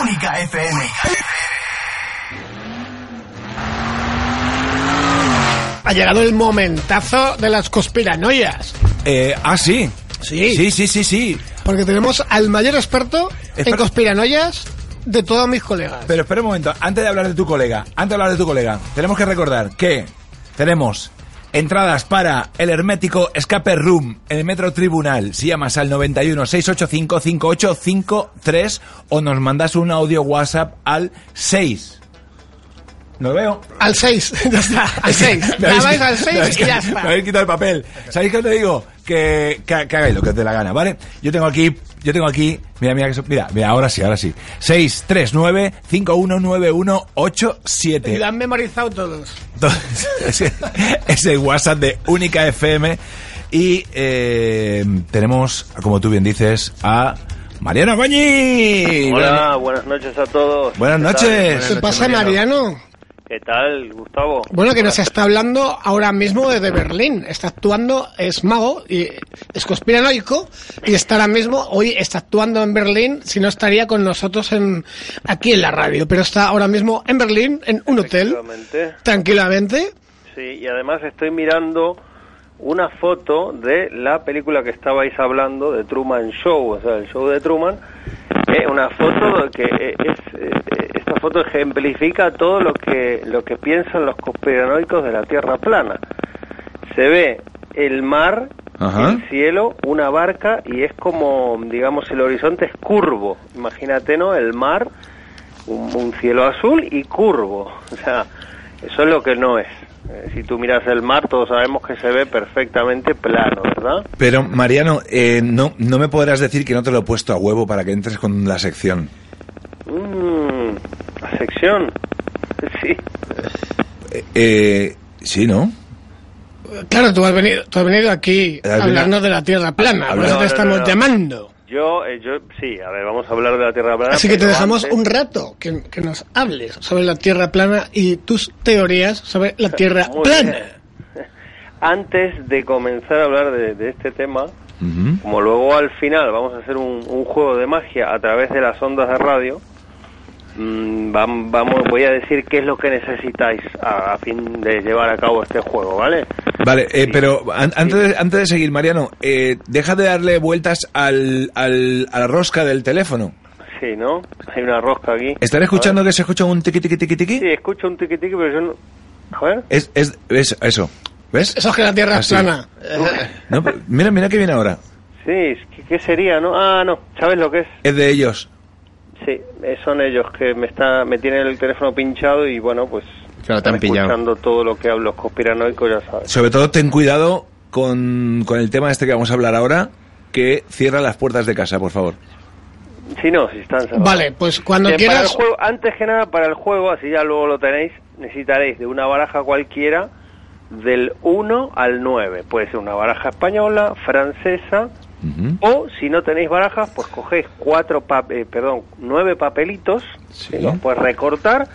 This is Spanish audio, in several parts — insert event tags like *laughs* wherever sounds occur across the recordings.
Única FM. Ha llegado el momentazo de las conspiranoias. Eh, ah, sí. Sí. Sí, sí, sí, sí. Porque tenemos al mayor experto en conspiranoias de todos mis colegas. Pero espera un momento, antes de hablar de tu colega, antes de hablar de tu colega, tenemos que recordar que tenemos entradas para el hermético Escape Room en el Metro Tribunal. Si llamas al 91 685 5853 o nos mandas un audio WhatsApp al 6. No lo veo. Al 6, *laughs* ya está, al 6. Me habéis- Llamáis al me 6 habéis- y ya Me está. habéis quitado el papel. ¿Sabéis qué os te digo? Que, que, que hagáis lo que os dé la gana, ¿vale? Yo tengo aquí, yo tengo aquí, mira, mira, mira, mira, ahora sí, ahora sí. 639 Y 519187 lo han memorizado todos. *laughs* Ese, es el WhatsApp de Única FM. Y eh, tenemos, como tú bien dices, a Mariano Goñi. Hola, buenas noches a todos. Buenas ¿Qué noches. ¿Qué pasa, Mariano? ¿Qué tal, Gustavo? Bueno, que nos está hablando ahora mismo desde Berlín. Está actuando, es mago y es conspiranoico y está ahora mismo, hoy está actuando en Berlín, si no estaría con nosotros en aquí en la radio, pero está ahora mismo en Berlín, en un hotel, tranquilamente. Sí, y además estoy mirando una foto de la película que estabais hablando, de Truman Show, o sea, el show de Truman. Eh, una foto que es, eh, esta foto ejemplifica todo lo que lo que piensan los conspiranoicos de la Tierra plana. Se ve el mar, Ajá. el cielo, una barca y es como, digamos, el horizonte es curvo. Imagínate, ¿no? El mar, un, un cielo azul y curvo. O sea, eso es lo que no es. Eh, si tú miras el mar, todos sabemos que se ve perfectamente plano, ¿verdad? Pero, Mariano, eh, no, no me podrás decir que no te lo he puesto a huevo para que entres con la sección. Mm, la sección. *laughs* Sí. Eh, eh, sí, ¿no? Claro, tú has venido, tú has venido aquí Has a venido- hablarnos de la Tierra plana, por eso te no, estamos no, no. llamando. Yo, eh, yo, sí, a ver, vamos a hablar de la Tierra plana. Así que te dejamos antes- un rato que, que nos hables sobre la Tierra plana y tus teorías sobre la Tierra *laughs* Muy plana. bien. *laughs* Antes de comenzar a hablar de, de este tema, como luego al final vamos a hacer un, un juego de magia a través de las ondas de radio, mm, vam- vamos, voy a decir qué es lo que necesitáis a, a fin de llevar a cabo este juego, ¿vale? Vale, eh, pero an- antes, de, antes de seguir, Mariano, eh, deja de darle vueltas al, al- a la rosca del teléfono. Sí, ¿no? Hay una rosca aquí. ¿Están escuchando que se escucha un tiqui tiqui tiqui tiqui? Sí, escucho un tiqui tiqui, pero yo no... A ver. Es, es, es eso, ¿ves? Eso es que la Tierra es plana. No, pero mira, mira que viene ahora. Sí, ¿qué sería, no? Ah, no, ¿sabes lo que es? Es de ellos. Sí, eh, son ellos que me está me tienen el teléfono pinchado y bueno, pues Claro, te han están pillado. escuchando todo lo que hablo los conspiranoicos, ya sabes. Sobre todo ten cuidado con, con el tema este que vamos a hablar ahora, que cierra las puertas de casa, por favor. Si no, si están cerrados. Vale, pues cuando Bien, para el quieras... juego, antes que nada, para el juego, así ya luego lo tenéis, necesitaréis de una baraja cualquiera del 1 al 9. Puede ser una baraja española, francesa, O si no tenéis barajas, pues cogéis cuatro, pa- eh, perdón, nueve papelitos, Sí. los puedes recortar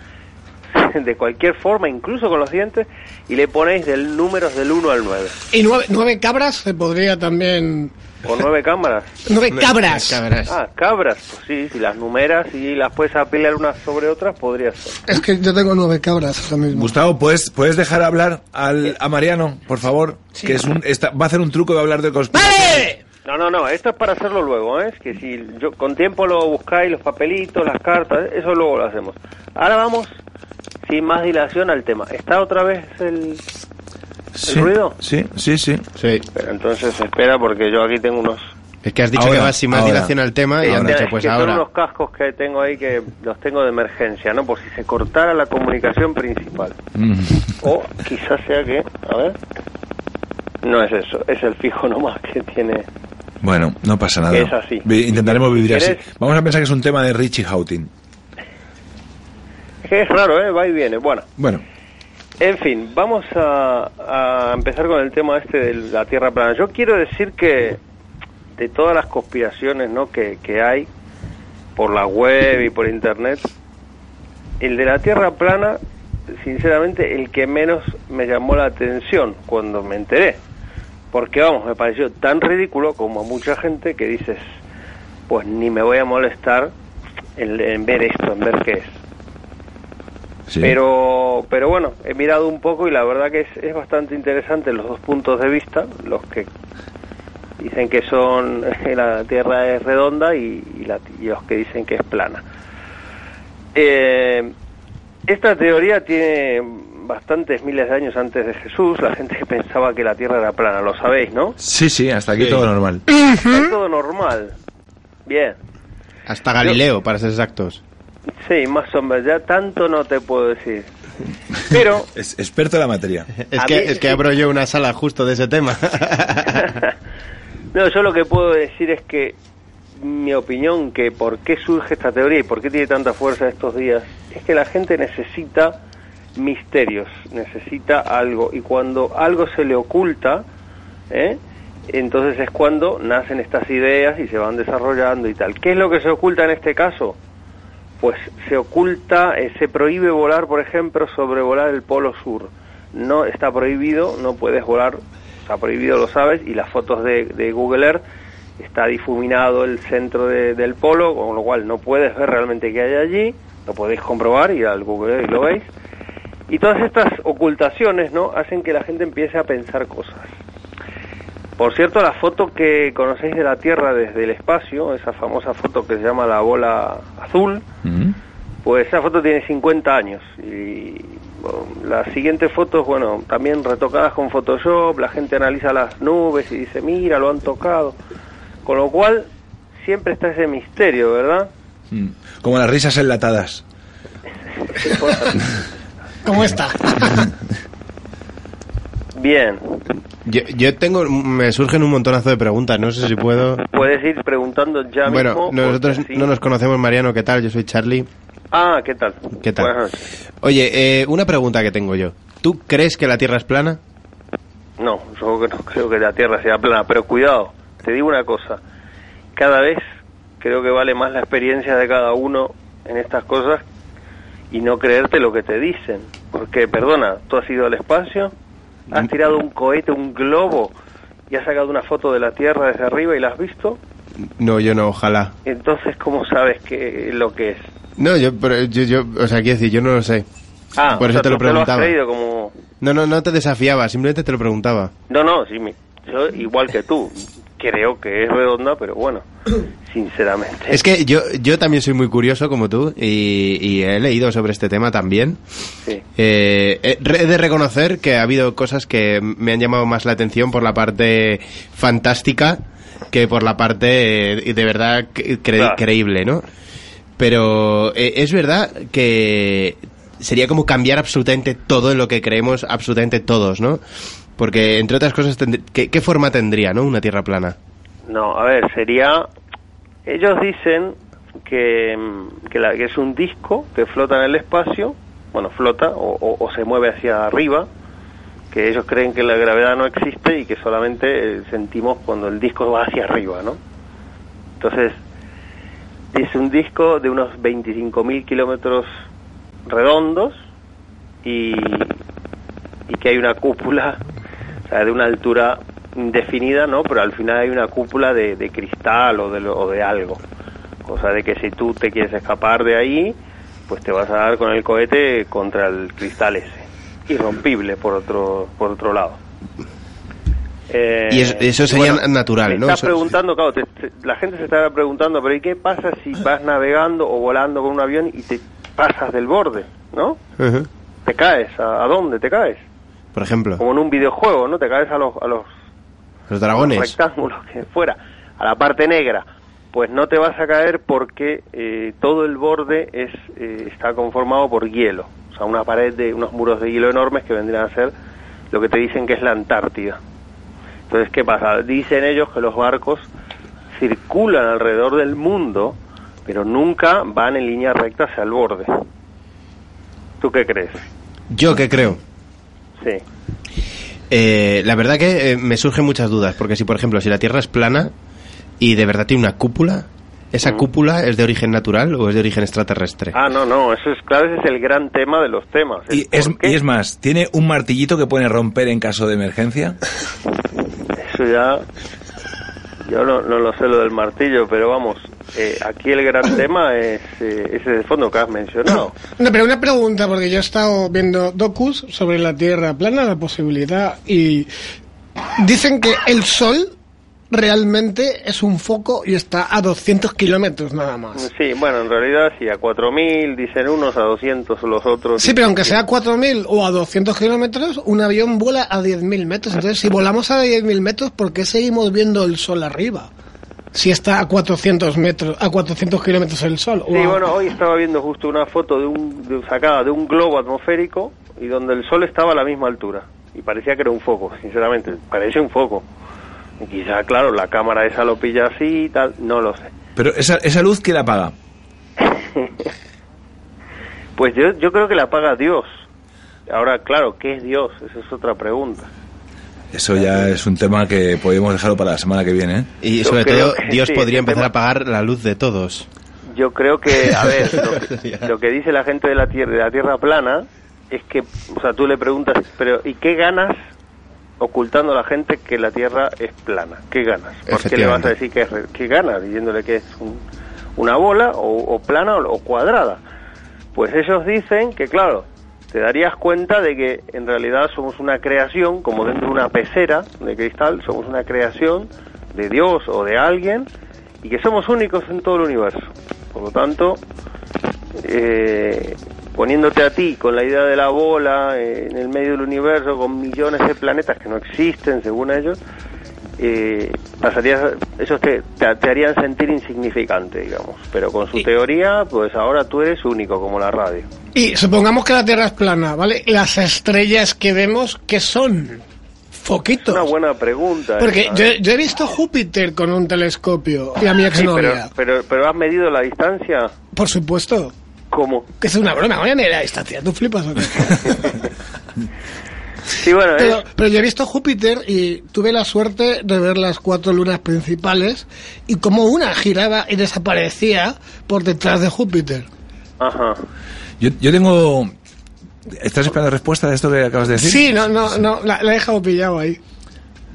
*laughs* de cualquier forma, incluso con los dientes, y le ponéis del números del 1 al 9. Y nueve, nueve cabras se podría también... Con nueve cámaras. Nueve cabras. Cabras. Ah, cabras, pues sí, si las numeras y las puedes apilar unas sobre otras, podría ser. Es que yo tengo nueve cabras ahora mismo. Gustavo, ¿puedes, ¿puedes dejar hablar al, a Mariano, por favor? Que es un, está- va a hacer un truco de hablar de conspiración. ¡Vale! No, no, no, esto es para hacerlo luego, ¿eh? Es que si yo, con tiempo lo buscáis, los papelitos, las cartas, eso luego lo hacemos. Ahora vamos, sin más dilación, al tema. ¿Está otra vez el...? Sí, ruido? Sí, sí, sí. Sí. Pero entonces espera porque yo aquí tengo unos... Es que has dicho Ahora, que vas sin más ahora. dilación al tema y Ahora. han Es dicho pues que son ahora. unos cascos que tengo ahí que los tengo de emergencia, ¿no? Por si se cortara la comunicación principal. Mm. O quizás sea que... A ver... No es eso, es el fijo nomás que tiene... Bueno, no pasa nada. Es así. Intentaremos vivir así. Vamos a pensar que es un tema de Richie Houghton. Es que es raro, ¿eh? Va y viene. Bueno, Bueno, En fin, vamos a, a empezar con el tema este de la Tierra plana. Yo quiero decir que de todas las conspiraciones ¿no? que, que hay por la web y por internet, el de la Tierra plana, sinceramente, el que menos me llamó la atención cuando me enteré. Porque, vamos, me pareció tan ridículo como a mucha gente que dices, pues ni me voy a molestar en, en ver esto, en ver qué es. Sí. Pero, pero bueno, he mirado un poco y la verdad que es, es bastante interesante los dos puntos de vista, los que dicen que son *laughs* la Tierra es redonda y, y la- y los que dicen que es plana. Eh, esta teoría tiene bastantes miles de años antes de Jesús. La gente *laughs* pensaba que la Tierra era plana, lo sabéis, ¿no? Sí, sí, hasta aquí Sí. todo normal. Es todo normal. Bien. Hasta Galileo, para ser exactos. Sí, más o menos. Ya tanto no te puedo decir. Pero *laughs* Es experto en la materia. *laughs* Es que, mí- es que abro yo una sala justo de ese tema. no, yo lo que puedo decir es que mi opinión que por qué surge esta teoría y por qué tiene tanta fuerza estos días es que la gente necesita misterios, necesita algo y cuando algo se le oculta, ¿eh? entonces es cuando nacen estas ideas y se van desarrollando y tal. ¿Qué es lo que se oculta en este caso? Pues se oculta, eh, se prohíbe volar, por ejemplo, sobrevolar el polo sur. No está prohibido, no puedes volar, está prohibido, lo sabes, y las fotos de, de Google Earth está difuminado el centro de- del polo, con lo cual no puedes ver realmente qué hay allí, lo podéis comprobar y al Google Earth y lo veis. Y todas estas ocultaciones, ¿no? Hacen que la gente empiece a pensar cosas. Por cierto, la foto que conocéis de la Tierra desde el espacio, esa famosa foto que se llama la bola azul, Mm. pues esa foto tiene 50 años y bueno, las siguientes fotos, bueno, también retocadas con Photoshop, la gente analiza las nubes y dice, mira, lo han tocado. Con lo cual, siempre está ese misterio, ¿verdad? Mm. Como las risas enlatadas. *laughs* ¿Cómo está? *laughs* Bien, yo, yo tengo, me surgen un montonazo de preguntas, no sé si puedo. puedes ir preguntando ya Bueno, mismo. porque nosotros así- no nos conocemos, Mariano, ¿qué tal? Yo soy Charlie. Ah, ¿qué tal? ¿Qué tal? Noches. Oye, eh, una pregunta que tengo yo. ¿Tú crees que la Tierra es plana? No, yo no creo que la Tierra sea plana, pero cuidado, te digo una cosa, cada vez creo que vale más la experiencia de cada uno en estas cosas y no creerte lo que te dicen, porque perdona, tú has ido al espacio, has tirado un cohete, un globo y has sacado una foto de la Tierra desde arriba y la has visto, No, yo no, ojalá. entonces ¿cómo sabes que lo que es? No, yo, pero yo, yo, o sea, quiero decir, yo no lo sé. Ah, Por o eso sea, te lo preguntaba. creído como No, no, no te desafiaba, simplemente te lo preguntaba. No, no, sí, mi- yo igual que tú, creo que es redonda, pero bueno, *clears throat* sinceramente. Es que yo, yo también soy muy curioso como tú y, y he leído sobre este tema también. Sí. Eh, he de reconocer que ha habido cosas que me han llamado más la atención por la parte fantástica que por la parte eh, de verdad cre- Claro. creíble, ¿no? Pero eh, es verdad que sería como cambiar absolutamente todo en lo que creemos, absolutamente todos, ¿no? Porque, entre otras cosas, ¿qué, qué forma tendría, ¿no? Una Tierra plana. No, a ver, sería... Ellos dicen que, que, la- que es un disco que flota en el espacio, bueno, flota o, o- se mueve hacia arriba, que ellos creen que la gravedad no existe y que solamente eh, sentimos cuando el disco va hacia arriba, ¿no? Entonces, es un disco de unos 25.000 kilómetros redondos y, y que hay una cúpula, sea, de una altura indefinida, ¿no? Pero al final hay una cúpula de, de cristal o de, lo- o de algo. Cosa de que si tú te quieres escapar de ahí, pues te vas a dar con el cohete contra el cristal ese. Irrompible, por otro, por otro lado. Eh, Y eso- eso sería bueno, natural, ¿no? Estás preguntando, claro, te- te- la gente se estará preguntando, pero ¿y qué pasa si vas navegando o volando con un avión y te pasas del borde, ¿no? Te caes, ¿a, a dónde te caes? Por ejemplo, Como en un videojuego, ¿no? Te caes a los, a los los dragones. rectángulos que fuera, a la parte negra. Pues no te vas a caer porque eh, todo el borde es eh, está conformado por hielo. O sea, una pared de unos muros de hielo enormes que vendrían a ser lo que te dicen que es la Antártida. Entonces, ¿qué pasa? Dicen ellos que los barcos circulan alrededor del mundo, pero nunca van en línea recta hacia el borde. ¿Tú qué crees? Yo que creo. Sí. Eh, la verdad que eh, me surgen muchas dudas, porque si por ejemplo, si la Tierra es plana y de verdad tiene una cúpula, ¿esa Mm. cúpula es de origen natural o es de origen extraterrestre? Ah, no, no, eso es claro, ese es el gran tema de los temas. Y es, y es más, ¿tiene un martillito que puede romper en caso de emergencia? Eso ya. Yo no, no lo sé lo del martillo, pero vamos. eh, aquí el gran *coughs* tema es eh, ese de fondo que has mencionado. *coughs* No, pero una pregunta, porque yo he estado viendo docus sobre la Tierra plana, la posibilidad, y dicen que el Sol realmente es un foco y está a 200 kilómetros nada más. Sí, bueno, en realidad sí, a 4.000 dicen unos, a 200 los otros. Sí, pero aunque sea a 4.000 o a 200 kilómetros, un avión vuela a 10.000 metros. Entonces, si volamos a 10.000 metros, ¿por qué seguimos viendo el Sol arriba? Si está a 400 metros, a 400 kilómetros el Sol. o Sí, a- bueno, hoy estaba viendo justo una foto de un, de- sacada de un globo atmosférico y donde el Sol estaba a la misma altura. Y parecía que era un foco, sinceramente, parece un foco. Quizá, claro, la cámara esa lo pilla así y tal, no lo sé. Pero esa, esa luz, ¿quién la apaga? *laughs* Pues yo, yo creo que la paga Dios. Ahora, claro, ¿qué es Dios? Esa es otra pregunta. Eso ya es un tema que podemos dejarlo para la semana que viene. ¿eh? Y sobre todo, Dios sí, podría empezar tema- a apagar la luz de todos. Yo creo que, a ver, lo que, *laughs* lo que dice la gente de la tierra, de la tierra plana es que, o sea, tú le preguntas, pero ¿y qué ganas ocultando a la gente que la tierra es plana? ¿Qué ganas? ¿Por qué le vas a decir que es ganas diciéndole que es un- una bola o, o plana o, o cuadrada? Pues ellos dicen que, claro, te darías cuenta de que en realidad somos una creación, como dentro de una pecera de cristal, somos una creación de Dios o de alguien y que somos únicos en todo el universo. Por lo tanto, eh, poniéndote a ti con la idea de la bola eh, en el medio del universo, con millones de planetas que no existen según ellos, eh, pasarías, esos te, te, te harían sentir insignificante, digamos. Pero con su Y- teoría, pues ahora tú eres único, como la radio. Y supongamos que la Tierra es plana, ¿vale? Las estrellas que vemos, ¿qué son? Es Foquitos. una buena pregunta. Porque esa, yo, ¿eh? yo he visto Júpiter con un telescopio y a mi Sí, pero, exnovia. pero, pero has medido la distancia. Por supuesto. ¿Cómo? Que es una broma, voy a mirar la distancia, ¿tú flipas o qué? *laughs* Sí, bueno, Pero, es- pero yo he visto Júpiter y tuve la suerte de ver las cuatro lunas principales y como una giraba y desaparecía por detrás de Júpiter. Ajá. Yo, yo tengo... ¿Estás esperando respuesta de esto que acabas de decir? Sí, no, no, no, la, la he dejado pillado ahí.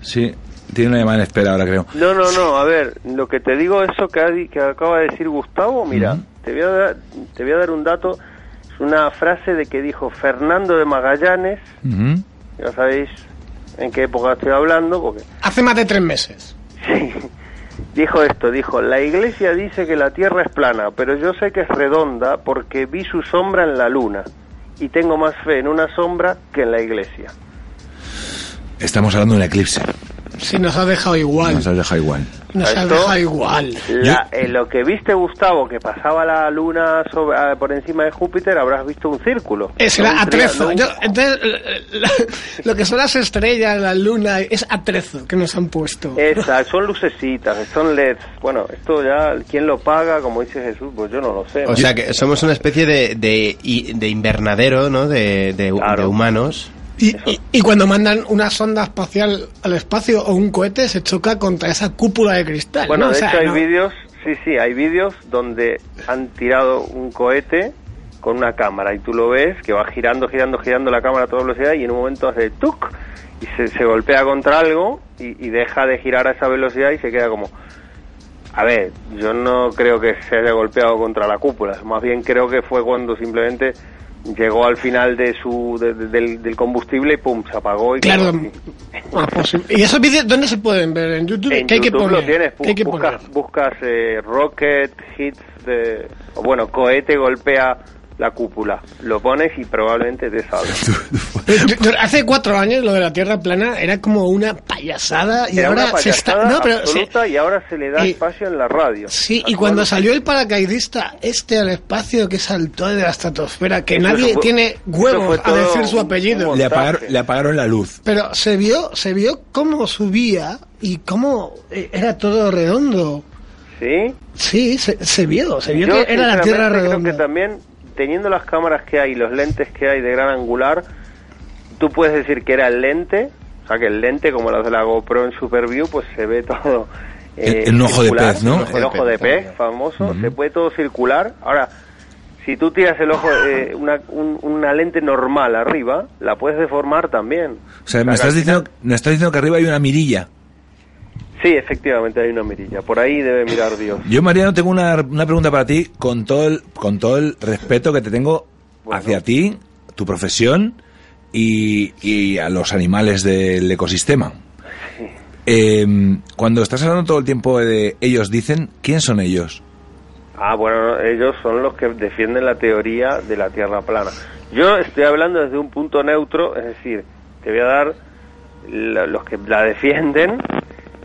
Sí, tiene una llamada en espera ahora, creo. No, no, no, a ver, lo que te digo, eso que, que acaba de decir Gustavo, mira, te, voy a dar, te voy a dar un dato, es una frase de que dijo Fernando de Magallanes, ya sabéis en qué época estoy hablando, porque Hace más de tres meses. *laughs* sí, dijo esto, dijo, la iglesia dice que la tierra es plana, pero yo sé que es redonda porque vi su sombra en la luna y tengo más fe en una sombra que en la iglesia. Estamos hablando de un eclipse. Sí, nos ha dejado igual. Nos has dejado igual. Nos ha dejado igual. La- lo que viste, Gustavo, que pasaba la luna sobre- ah, por encima de Júpiter, habrás visto un círculo. Es No atrezo. Yo- entonces, la- la- lo que son las estrellas, la luna, es atrezo que nos han puesto. Exacto, son lucecitas, son LEDs. Bueno, esto ya, ¿quién lo paga? Como dice Jesús, pues yo no lo sé. O sea que somos una especie de, de, de invernadero, ¿no? De, de- Claro. de humanos. Y, y- y cuando mandan una sonda espacial al espacio o un cohete, se choca contra esa cúpula de cristal. Bueno, ¿no? O de sea, hecho hay no- vídeos, sí, sí, hay vídeos donde han tirado un cohete con una cámara y tú lo ves que va girando, girando, girando la cámara a toda velocidad y en un momento hace tuk y se, se golpea contra algo y, y deja de girar a esa velocidad y se queda como... A ver, yo no creo que se haya golpeado contra la cúpula, más bien creo que fue cuando simplemente llegó al final de su de- de- del, del combustible y pum, se apagó y Claro. Ah, pues. ¿Y esos vídeos dónde se pueden ver? ¿En YouTube? En ¿Qué hay que poner? lo tienes, ¿Qué hay que bu- buscas, poner? buscas eh, Rocket Hits de... O bueno, cohete golpea la cúpula. Lo pones y probablemente te. *laughs* Yo- yo- Hace cuatro años lo de la Tierra plana era como una payasada y Era ahora una se está... payasada No, pero se- absoluta y ahora se le da y- espacio en la radio. Sí, y cuando salió el paracaidista este al espacio que saltó de la estratosfera, que Eso nadie fue- tiene huevos a decir su apellido. un Le apagaron, le apagaron la luz. Pero se vio, se vio cómo subía y cómo eh, era todo redondo. ¿Sí? Sí, se, se vio, se vio Yo, que era la Tierra redonda. Creo que también, teniendo las cámaras que hay, los lentes que hay de gran angular, tú puedes decir que era el lente, o sea que el lente, como los de la GoPro en Superview, pues se ve todo. eh, El- el ojo de pez, ¿no? El ojo de pez, famoso, se puede todo circular. Ahora, si tú tiras el ojo, eh, una, un- una lente normal arriba, la puedes deformar también. O sea, me estás diciendo, me estás diciendo que arriba hay una mirilla. Sí, efectivamente hay una mirilla. Por ahí debe mirar Dios. Yo, Mariano, tengo una, una pregunta para ti con todo el, con todo el respeto que te tengo Bueno. hacia ti, tu profesión y, y a los animales del ecosistema. Eh, cuando estás hablando todo el tiempo de ellos dicen, ¿quién son ellos? Ah, bueno, ellos son los que defienden la teoría de la Tierra plana. Yo estoy hablando desde un punto neutro, es decir, te voy a dar los que la defienden,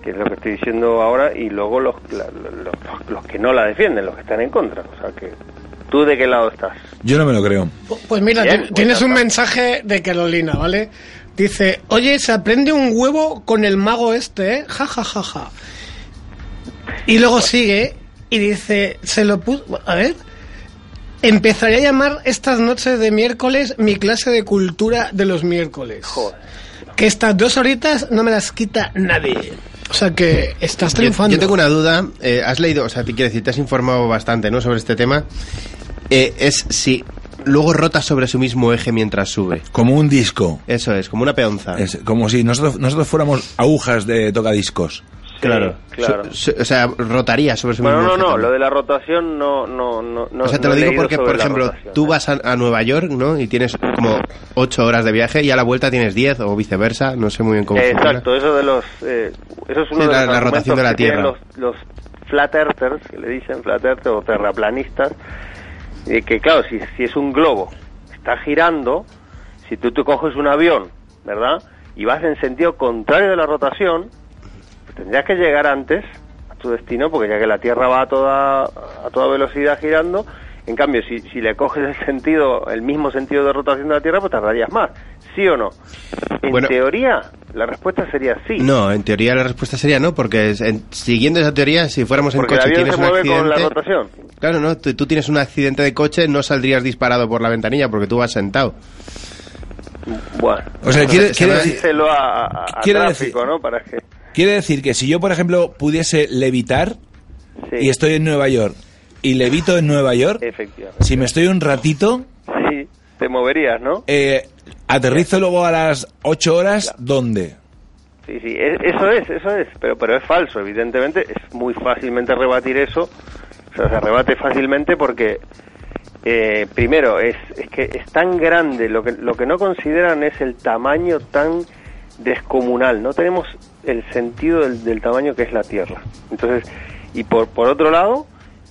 que es lo que estoy diciendo ahora, y luego los, la- los, los que no la defienden, los que están en contra. O sea que, ¿tú de qué lado estás? Yo no me lo creo. Pues mira, Bien, ti- pues tienes un mensaje de Carolina, ¿vale? Dice, oye, se aprende un huevo con el mago este, ¿eh? Ja, ja, ja, ja. Y luego sigue y dice, se lo puso... A ver... Empezaré a llamar estas noches de miércoles mi clase de cultura de los miércoles. Joder. Que estas dos horitas no me las quita nadie. O sea que estás Yo, triunfando. yo tengo una duda. eh, has leído, o sea, te quiero decir, te has informado bastante, ¿no? Sobre este tema. Eh, es si luego rota sobre su mismo eje mientras sube. Como un disco. Eso es, como una peonza. Es como si nosotros, nosotros fuéramos agujas de tocadiscos. Claro. claro. So- so- o sea, rotaría sobre su Bueno, mismo no, no, también. lo de la rotación no, no, no, no o sea, te no lo digo porque, por ejemplo, rotación, tú vas a, a Nueva York, ¿no? Y tienes como ocho horas de viaje y a la vuelta tienes 10 o viceversa. No sé muy bien cómo Eh, funciona. Exacto, eso de los, eh, eso es uno Sí, de la- los la rotación de la Tierra. Los, los flat earthers, que le dicen flat earthers o terraplanistas, que claro, si, si es un globo, está girando, si tú te coges un avión, ¿verdad? Y vas en sentido contrario de la rotación, pues tendrías que llegar antes a tu destino, porque ya que la Tierra va a toda, a toda velocidad girando, en cambio, si, si le coges el sentido, el mismo sentido de rotación de la Tierra, pues tardarías más. ¿Sí o no? En Bueno. teoría, la respuesta sería sí. No, en teoría la respuesta sería no, porque en- siguiendo esa teoría, si fuéramos en porque el coche y avión tienes se un mueve con la accidente... rotación. Claro, no, tú, tú tienes un accidente de coche, no saldrías disparado por la ventanilla porque tú vas sentado. Bueno, O sea, quiere, quiere díselo a, a- a quiere tráfico, decir- ¿no? Para que... quiere decir que si yo, por ejemplo, pudiese levitar Sí, y estoy en Nueva York y levito en Nueva York, efectivamente. si me estoy un ratito, Sí, te moverías, ¿no? eh, aterrizo luego a las 8 horas, ¿dónde? Sí, sí, e- eso es, eso es, pero, pero es falso, evidentemente, es muy fácilmente rebatir eso, o sea, se rebate fácilmente porque, eh, primero, es, es que es tan grande, lo que, lo que no consideran es el tamaño tan descomunal, no tenemos el sentido del, del tamaño que es la Tierra. Entonces, y por, por otro lado,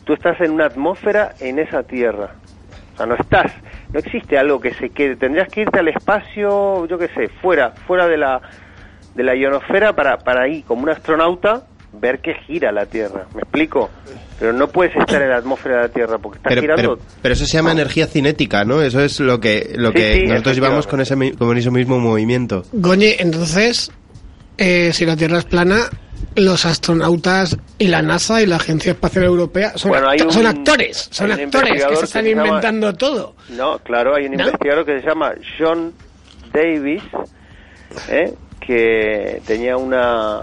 tú estás en una atmósfera en esa Tierra, o sea, no estás, no existe algo que se quede, tendrías que irte al espacio, yo qué sé, fuera, fuera de la de la ionosfera para, para ahí, como un astronauta, ver que gira la Tierra. ¿Me explico? Pero no puedes estar en la atmósfera de la Tierra porque está Pero, girando. pero, pero eso se llama energía cinética, ¿no? Eso es lo que, lo Sí, que sí, nosotros llevamos con ese, con ese mismo movimiento. Goñi, entonces, eh, si la Tierra es plana, los astronautas y la NASA y la Agencia Espacial Europea son, Bueno, hay acto- un- son actores, son actores que se que están se llama- inventando todo. No, claro, hay un ¿No? investigador que se llama John Davis, ¿eh? que tenía una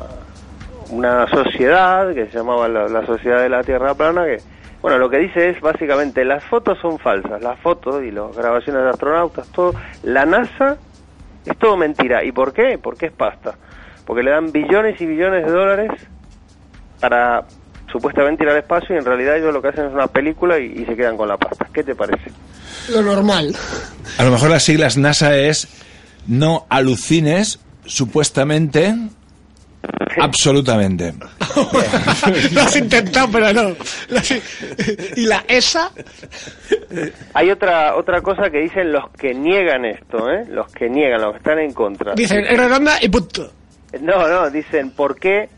una sociedad que se llamaba la, la Sociedad de la Tierra Plana, que, bueno, lo que dice es básicamente las fotos son falsas, las fotos y las grabaciones de astronautas, todo, la NASA es todo mentira. ¿Y por qué? Porque es pasta. Porque le dan billones y billones de dólares para supuestamente ir al espacio y en realidad ellos lo que hacen es una película y, y se quedan con la pasta. ¿Qué te parece? Lo normal. A lo mejor las siglas NASA es no alucines, supuestamente, absolutamente. *laughs* lo has intentado, pero no. Y la ESA, Hay otra otra cosa que dicen los que niegan esto, ¿eh? Los que niegan, los que están en contra. dicen, es redonda y punto. No, no, dicen, ¿por qué?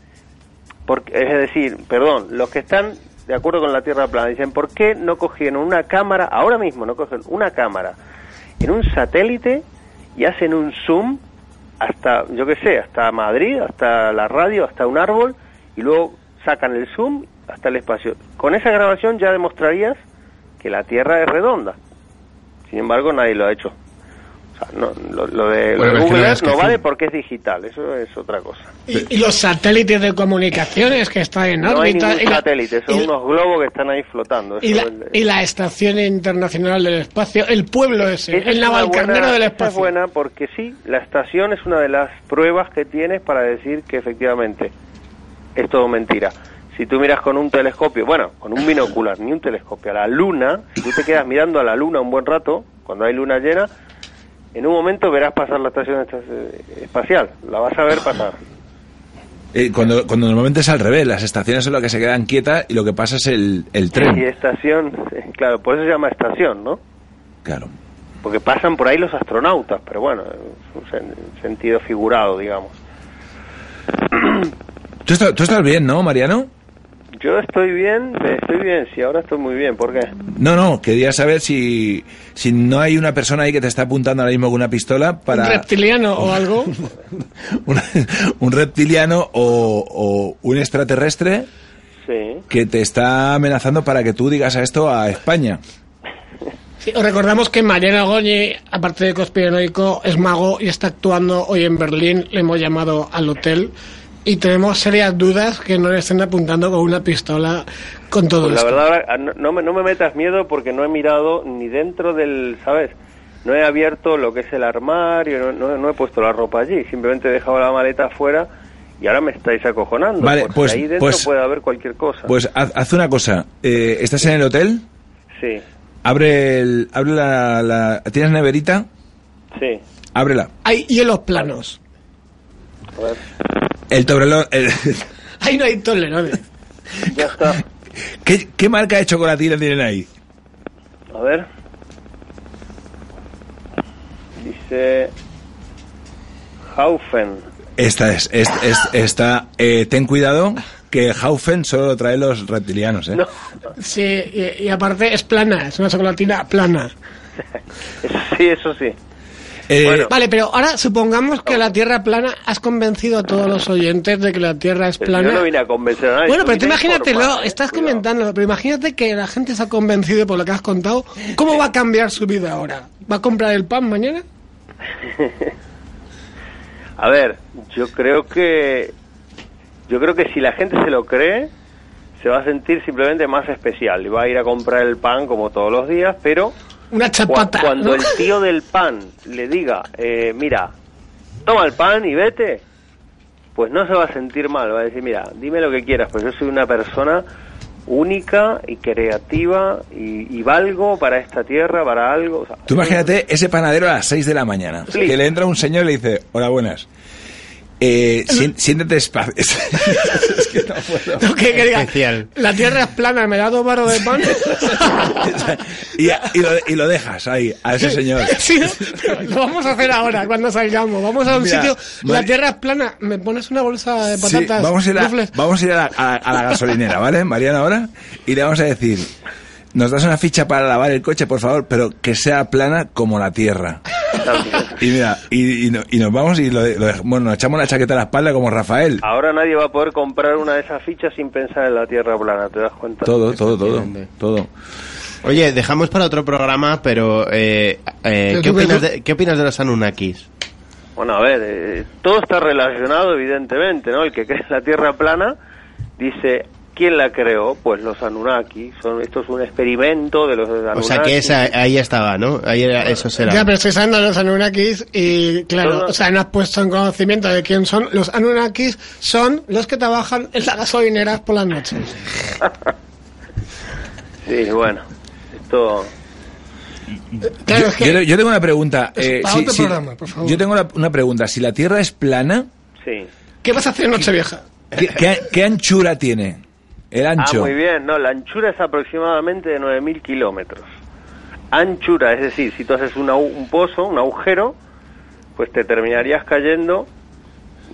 Porque, es decir, perdón, los que están de acuerdo con la Tierra plana, dicen, ¿por qué no cogieron una cámara, ahora mismo no cogen una cámara, en un satélite y hacen un zoom hasta, yo qué sé, hasta Madrid, hasta la radio, hasta un árbol, y luego sacan el zoom hasta el espacio. Con esa grabación ya demostrarías que la Tierra es redonda. Sin embargo, nadie lo ha hecho. No, lo, lo de, lo Bueno, de Google no, Earth vale porque es digital, eso es otra cosa. Y, y los satélites de comunicaciones que están en No hay órbita. ningún y la- satélite, son y- unos globos que están ahí flotando. y, la, es- y la Estación Internacional del Espacio, el pueblo ese, el es navalcarnero buena- del espacio. es buena porque sí, la estación es una de las pruebas que tienes para decir que efectivamente es todo mentira. Si tú miras con un telescopio, bueno, con un binocular, ni un telescopio, a la luna, si tú te quedas mirando a la luna un buen rato, cuando hay luna llena, en un momento verás pasar la estación esta- eh, espacial, la vas a ver pasar. *laughs* Eh, cuando, cuando normalmente es al revés, las estaciones son las que se quedan quietas y lo que pasa es el, el Y tren. estación, eh, claro, por eso se llama estación, ¿no? Claro. Porque pasan por ahí los astronautas, pero bueno, es un sen- sentido figurado, digamos. ¿Tú, estás- tú estás bien, ¿no, Mariano? Yo estoy bien, estoy bien, sí, ahora estoy muy bien, ¿por qué? No, no, quería saber si, si no hay una persona ahí que te está apuntando ahora mismo con una pistola para... Un reptiliano o algo. *laughs* un, un reptiliano o, o un extraterrestre Sí. que te está amenazando para que tú digas a esto a España. Sí, os recordamos que Mariano Goñi, aparte de conspiranoico, es mago y está actuando hoy en Berlín. Le hemos llamado al hotel y tenemos serias dudas que no le estén apuntando con una pistola con todo Pues la esto. verdad, ahora, no, no me, no me metas miedo porque no he mirado ni dentro del, ¿sabes? No he abierto lo que es el armario, no, no- no he puesto la ropa allí, simplemente he dejado la maleta afuera y ahora me estáis acojonando. Vale, pues- ahí dentro pues- puede haber cualquier cosa. Pues haz, haz una cosa, eh, ¿estás en el hotel? sí, Abre, el, abre la, la- ¿Tienes neverita? sí. Ábrela. Hay hielos planos. A ver, El Toblerone... el- *laughs* Ahí no hay tolerones. ya está. ¿Qué, ¿Qué marca de chocolatina tienen ahí? A ver. Dice Haufen. Esta es, es, es- esta, eh, ten cuidado que Haufen solo lo trae los reptilianos, ¿eh? No, Sí, y, y aparte es plana, es una chocolatina plana. *laughs* eso sí, eso sí. Eh, Bueno. Vale, pero ahora supongamos que la Tierra plana, has convencido a todos los oyentes de que la Tierra es plana. Yo no vine a convencer a nadie. Bueno, pero tú imagínatelo, ¿eh? estás Cuidado. comentándolo, pero imagínate que la gente se ha convencido por lo que has contado. ¿Cómo va a cambiar su vida ahora? ¿Va a comprar el pan mañana? *laughs* A ver, yo creo que yo creo que si la gente se lo cree, se va a sentir simplemente más especial y va a ir a comprar el pan como todos los días, pero Una chapata. cuando ¿no? el tío del pan le diga, eh, mira, toma el pan y vete, pues no se va a sentir mal, va a decir, mira, dime lo que quieras, pues yo soy una persona única y creativa y, y valgo para esta tierra, para algo. o sea, Tú imagínate ese panadero a las 6 de la mañana, que le entra un señor y le dice, hola, buenas. Eh, sien- siéntete espacio. *laughs* es que no puedo. Lo que quería. Especial. La Tierra es plana, me da dos baros de pan. *laughs* y, y lo, y lo dejas ahí, a ese señor. *laughs* Sí, lo vamos a hacer ahora, cuando salgamos. Vamos a un Mira, sitio. La Tierra es plana. ¿Me pones una bolsa de Sí, patatas? vamos a ir, a, rufles? vamos a, ir a, la, a- a la gasolinera, ¿vale, Mariana, ahora? Y le vamos a decir, nos das una ficha para lavar el coche, por favor, pero que sea plana como la tierra. Y mira, y, y no- y nos vamos y lo, de- lo bueno, nos echamos la chaqueta a la espalda como Rafael. Ahora nadie va a poder comprar una de esas fichas sin pensar en la tierra plana, ¿te das cuenta? Todo, todo, todo, todo. Oye, dejamos para otro programa, pero eh, eh, ¿qué, Pero tú- opinas pero- de, ¿qué opinas de los Anunnakis? Bueno, a ver, eh, todo está relacionado evidentemente, ¿no? El que cree en la Tierra plana dice, ¿quién la creó? Pues los Anunnaki. Son, esto es un experimento de los Anunnaki. O sea que esa, ahí estaba, ¿no? Ahí era, eso será. Ya, pero estoy hablando de los Anunnakis y, claro, o sea, no has puesto en conocimiento de quién son. Los Anunnakis son los que trabajan en las gasolineras por las noches. *laughs* Sí, bueno, esto... Claro, yo, es que- yo- yo tengo una pregunta. Eh, para si- otro si- programa, por favor. Yo tengo una, una pregunta. Si la Tierra es plana, Sí. ¿Qué vas a hacer en Nochevieja? ¿qué, qué- qué anchura tiene? El Ah, ancho. muy bien. No, la anchura es aproximadamente de 9.000 kilómetros. Anchura, es decir, si tú haces una u- un pozo, un agujero, pues te terminarías cayendo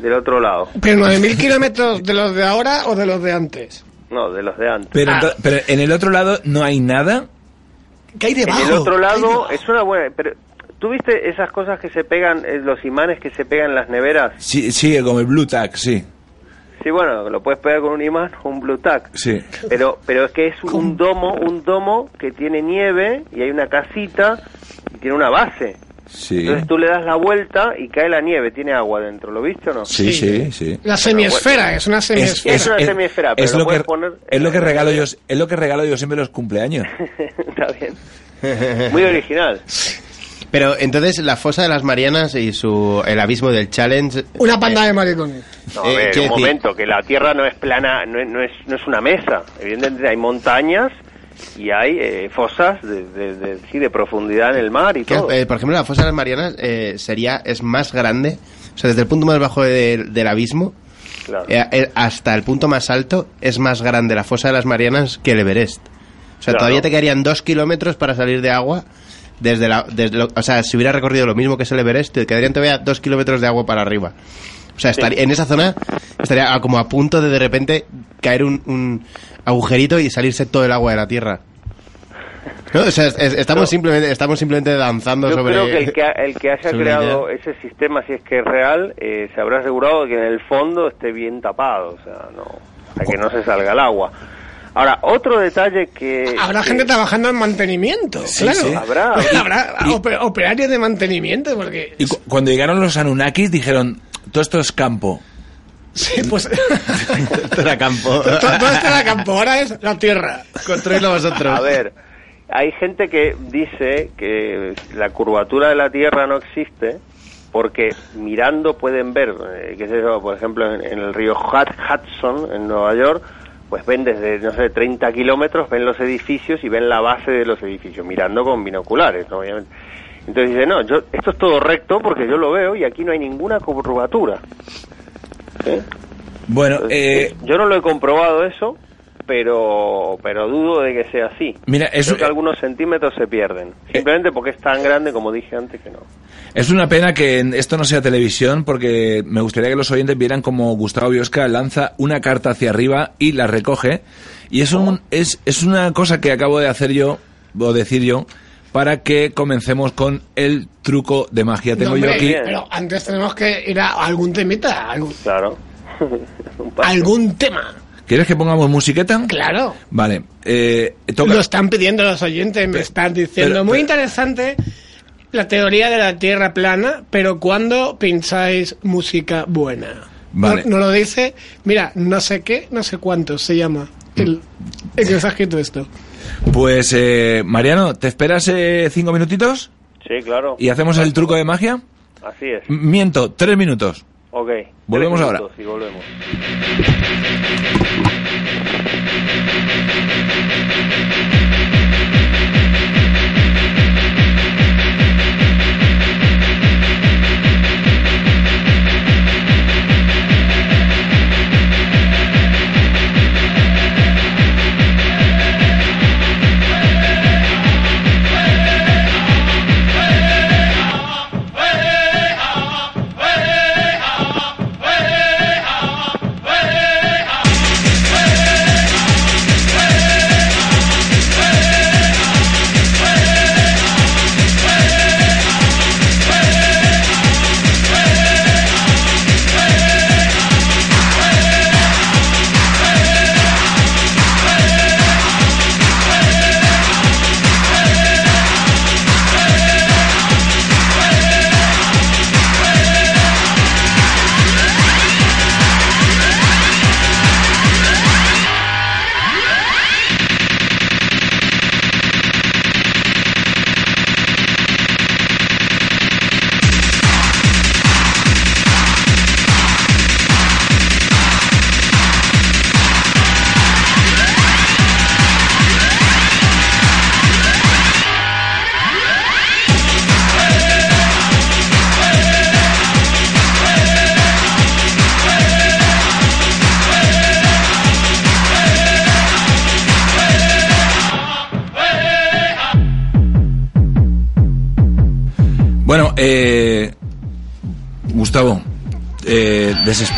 del otro lado. ¿Pero 9.000 kilómetros de los de ahora o de los de antes? No, de los de antes. Pero, Ah. pero en el otro lado no hay nada. ¿Qué hay En debajo? el otro ¿Qué hay lado es una buena... Pero, ¿Tú viste esas cosas que se pegan, eh, los imanes que se pegan en las neveras? Sí, sí, como el Blue Tag, sí. Sí, bueno, lo puedes pegar con un imán o un blue tack. Sí. Pero, pero es que es un domo, un domo que tiene nieve y hay una casita y tiene una base. Sí. Entonces tú le das la vuelta y cae la nieve, tiene agua dentro, ¿lo viste o no? Sí, sí, sí. La semiesfera, es una Es- semiesfera. es una semiesfera, pero es lo lo que, puedes poner es lo que regalo yo, es lo que regalo yo siempre en los cumpleaños. *laughs* Está bien. Muy original. *laughs* Pero entonces la fosa de las Marianas y su el abismo del challenge. Una panda de maricones. No, a Eh, ver, un momento, que la Tierra no es plana, no es, no es, no es una mesa. Evidentemente hay montañas y hay eh, fosas de, de, de- sí, de profundidad en el mar y todo. eh, por ejemplo, la fosa de las Marianas eh, sería es más grande, o sea, desde el punto más bajo de- del abismo Claro. eh, eh, hasta el punto más alto es más grande la fosa de las Marianas que el Everest. O sea, Claro. todavía te quedarían dos kilómetros para salir de agua. Desde la, desde lo- o sea, si hubiera recorrido lo mismo que es el Everest, te quedarían todavía dos kilómetros de agua para arriba. O sea, estaría- en esa zona estaría como a punto de de repente caer un, un agujerito y salirse todo el agua de la Tierra. ¿No? O sea, es- es- estamos, No. simplemente, estamos simplemente danzando Yo sobre... creo que el que, ha- el que haya creado ese sistema, si es que es real, eh, se habrá asegurado de que en el fondo esté bien tapado, o sea, no, para que no se salga el agua. Ahora, otro detalle que... Habrá que- gente trabajando en mantenimiento, Sí, claro. sí. Habrá. Habrá Y- ope- operarios de mantenimiento, porque... Y cu- cuando llegaron los Anunnakis dijeron, todo esto es campo. Sí, pues... *laughs* Esto era campo. todo, todo esto era campo, ahora es la tierra. Construidlo vosotros. A ver, hay gente que dice que la curvatura de la Tierra no existe porque mirando pueden ver, eh, qué sé yo, por ejemplo, en, en el río Hud- Hudson, en Nueva York, pues ven desde, no sé, 30 kilómetros, ven los edificios y ven la base de los edificios, mirando con binoculares, ¿no? obviamente. Entonces dice, no, yo, esto es todo recto porque yo lo veo y aquí no hay ninguna curvatura. ¿Sí? Bueno, Entonces, eh, yo no lo he comprobado eso, pero pero dudo de que sea así. Mira, es- Creo que algunos centímetros se pierden. Simplemente porque es tan grande, como dije antes, que no. es una pena que en- esto no sea televisión porque me gustaría que los oyentes vieran como Gustavo Biosca lanza una carta hacia arriba y la recoge. Y es, un, es, es una cosa que acabo de hacer yo, o decir yo, para que comencemos con el truco de magia. Tengo No, yo aquí... Pero antes tenemos que ir a algún temita, algún, Claro. *laughs* Algún tema. ¿Quieres que pongamos musiqueta? Claro. Vale. Eh, toca- Lo están pidiendo los oyentes, me están diciendo. pero- Muy pero- interesante la teoría de la Tierra plana, pero ¿cuándo pensáis música buena? Vale. No, no lo dice, mira, no sé qué, no sé cuánto se llama el, el que os ha escrito esto. Pues, eh, Mariano, ¿te esperas eh, cinco minutitos? Sí, claro. ¿Y hacemos el truco de magia? Así es. M- Miento, tres minutos. Ok. Volvemos ahora. Y volvemos.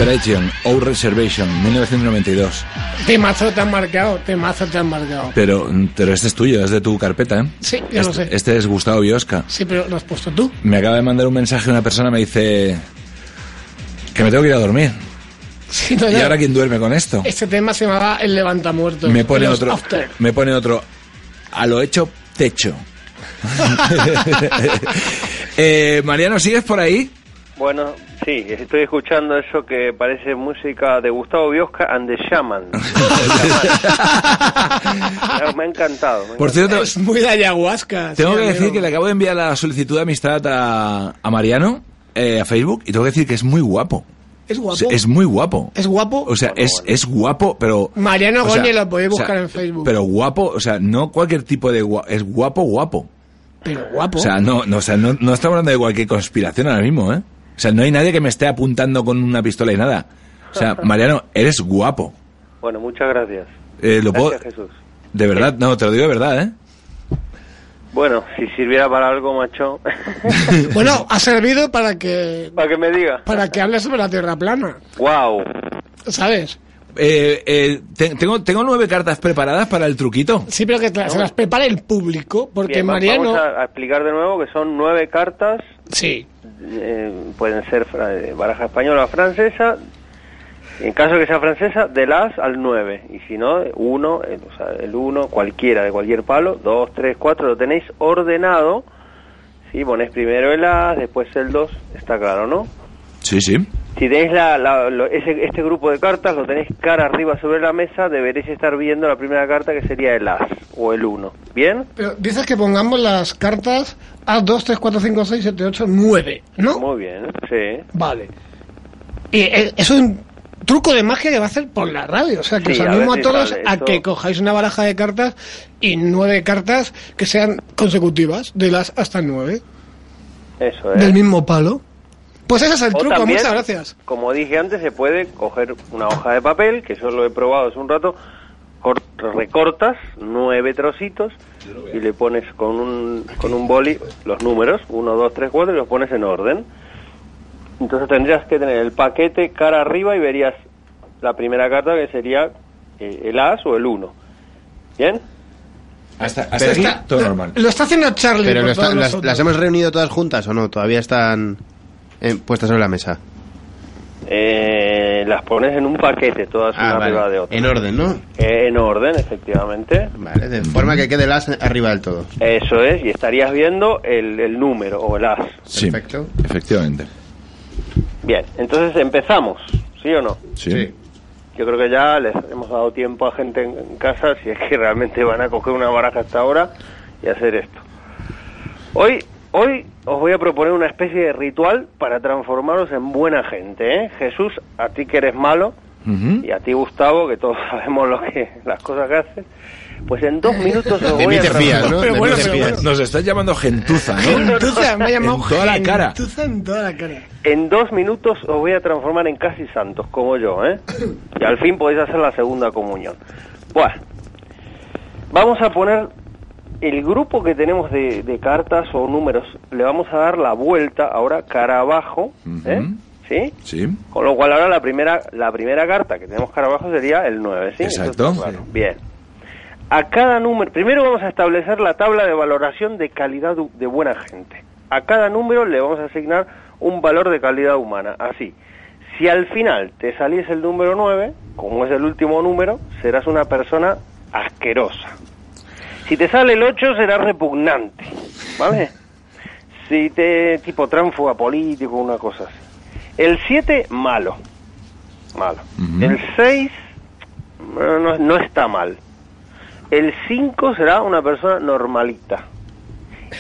Desesperation, O Reservation, 1992. Temazo te han marcado, temazo te han marcado. Pero, pero este es tuyo, es de tu carpeta, ¿eh? Sí, ya lo este, sé. Este es Gustavo Biosca. Sí, pero lo has puesto tú. Me acaba de mandar un mensaje una persona, me dice que me tengo que ir a dormir. Sí, no, ¿Y ahora quién duerme con esto? Este tema se llamaba El Levantamuertos. Me pone otro, After. me pone otro, a lo hecho techo. *laughs* *laughs* eh, Mariano, ¿sigues por ahí? Bueno, Sí, estoy escuchando eso que parece música de Gustavo Biosca and the Shaman. *laughs* me ha encantado. me ha Por cierto, Es muy de ayahuasca. tengo sí, que decir que le acabo de enviar la solicitud de amistad a, a Mariano eh, a Facebook y tengo que decir que es muy guapo. Es O guapo. sea, es muy guapo. Es guapo. O sea, es, es guapo, pero... Mariano o sea, Goñi lo podéis o sea, buscar en Facebook. Pero guapo, o sea, no cualquier tipo de guapo, es guapo, guapo. Pero guapo. O sea, no, no, o sea, no, no estamos hablando de cualquier conspiración ahora mismo, ¿eh? O sea, no hay nadie que me esté apuntando con una pistola y nada. O sea, *laughs* Mariano, eres guapo. Bueno, muchas gracias. Eh, lo puedo... Gracias, Jesús. De verdad, no, te lo digo de verdad, ¿eh? Bueno, si sirviera para algo, macho, *laughs* Bueno, ha servido para que para que me diga. para que hables sobre la Tierra plana, Wow. ¿sabes? Eh, eh, te- tengo, tengo nueve cartas preparadas para el truquito. Sí, pero que te- se las prepare el público, porque Bien, Mariano... vamos a, a explicar de nuevo que son nueve cartas, Sí, eh, pueden ser eh, baraja española o francesa, en caso de que sea francesa, del as al 9, y si no, uno, el, o sea, el 1, cualquiera, de cualquier palo, 2, 3, 4, lo tenéis ordenado, ¿sí? Ponéis primero el as, después el 2, está claro, ¿no? Sí, sí. Si tenéis la, la- lo- ese- este grupo de cartas, lo tenéis cara arriba sobre la mesa, deberéis estar viendo la primera carta que sería el as o el 1. ¿Bien? pero dices que pongamos las cartas A, 2, 3, 4, 5, 6, 7, 8, 9, ¿no? Muy bien, sí. Vale. Y eh, es un truco de magia que va a hacer por la radio. O sea, que Sí, os animo a, todos a esto. que cojáis una baraja de cartas y nueve cartas que sean consecutivas, de las hasta nueve, Eso es. del mismo palo. Pues ese es el O truco, también, muchas gracias. Como dije antes, se puede coger una hoja de papel, que yo lo he probado hace un rato, cor- recortas nueve trocitos y le pones con un, con un boli los números, uno, dos, tres, cuatro, y los pones en orden. Entonces tendrías que tener el paquete cara arriba y verías la primera carta que sería eh, el as o el 1. ¿Bien? Hasta, hasta Pero aquí, está- todo normal. Lo está haciendo Charlie. Pero por lo está- todos las, nosotros. las hemos reunido todas juntas o no? Todavía están eh, puestas sobre la mesa. Eh, las pones en un paquete, todas Ah, una arriba de otra. En orden, ¿no? Eh, en orden, efectivamente. Vale, de forma que quede el as arriba del todo. Eso es, y estarías viendo el, el número o el as. Sí, Perfecto. efectivamente. Bien, entonces empezamos, ¿sí o no? Sí. Yo creo que ya les hemos dado tiempo a gente en, en casa, si es que realmente van a coger una baraja hasta ahora y hacer esto. Hoy, hoy os voy a proponer una especie de ritual para transformaros en buena gente, ¿eh? Jesús, a ti que eres malo, y a ti Gustavo, que todos *laughs* sabemos lo que las cosas que haces, pues en dos minutos os De voy mí a te fías, transformar. ¿no? Pero De bueno, mí te pero fías. Nos estás llamando gentuza, ¿no? Gentuza, me ha llamado En toda la cara. Gentuza en toda la cara. En dos minutos os voy a transformar en casi santos, como yo, ¿eh? Y al fin podéis hacer la segunda comunión. Bueno, vamos a poner el grupo que tenemos de, de cartas o números, le vamos a dar la vuelta ahora cara abajo, ¿eh? ¿Sí? Sí. Con lo cual ahora la primera la primera carta que tenemos cara abajo sería el 9, ¿sí? Exacto. Bien. A cada número, primero vamos a establecer la tabla de valoración de calidad de buena gente. A cada número le vamos a asignar un valor de calidad humana. Así, si al final te saliese el número 9, como es el último número, serás una persona asquerosa. Si te sale el 8, serás repugnante. ¿Vale? Si te, tipo tránfuga político, una cosa así. El 7, malo. Malo. Ujú. El 6, no, no- no está mal. El 5 será una persona normalita.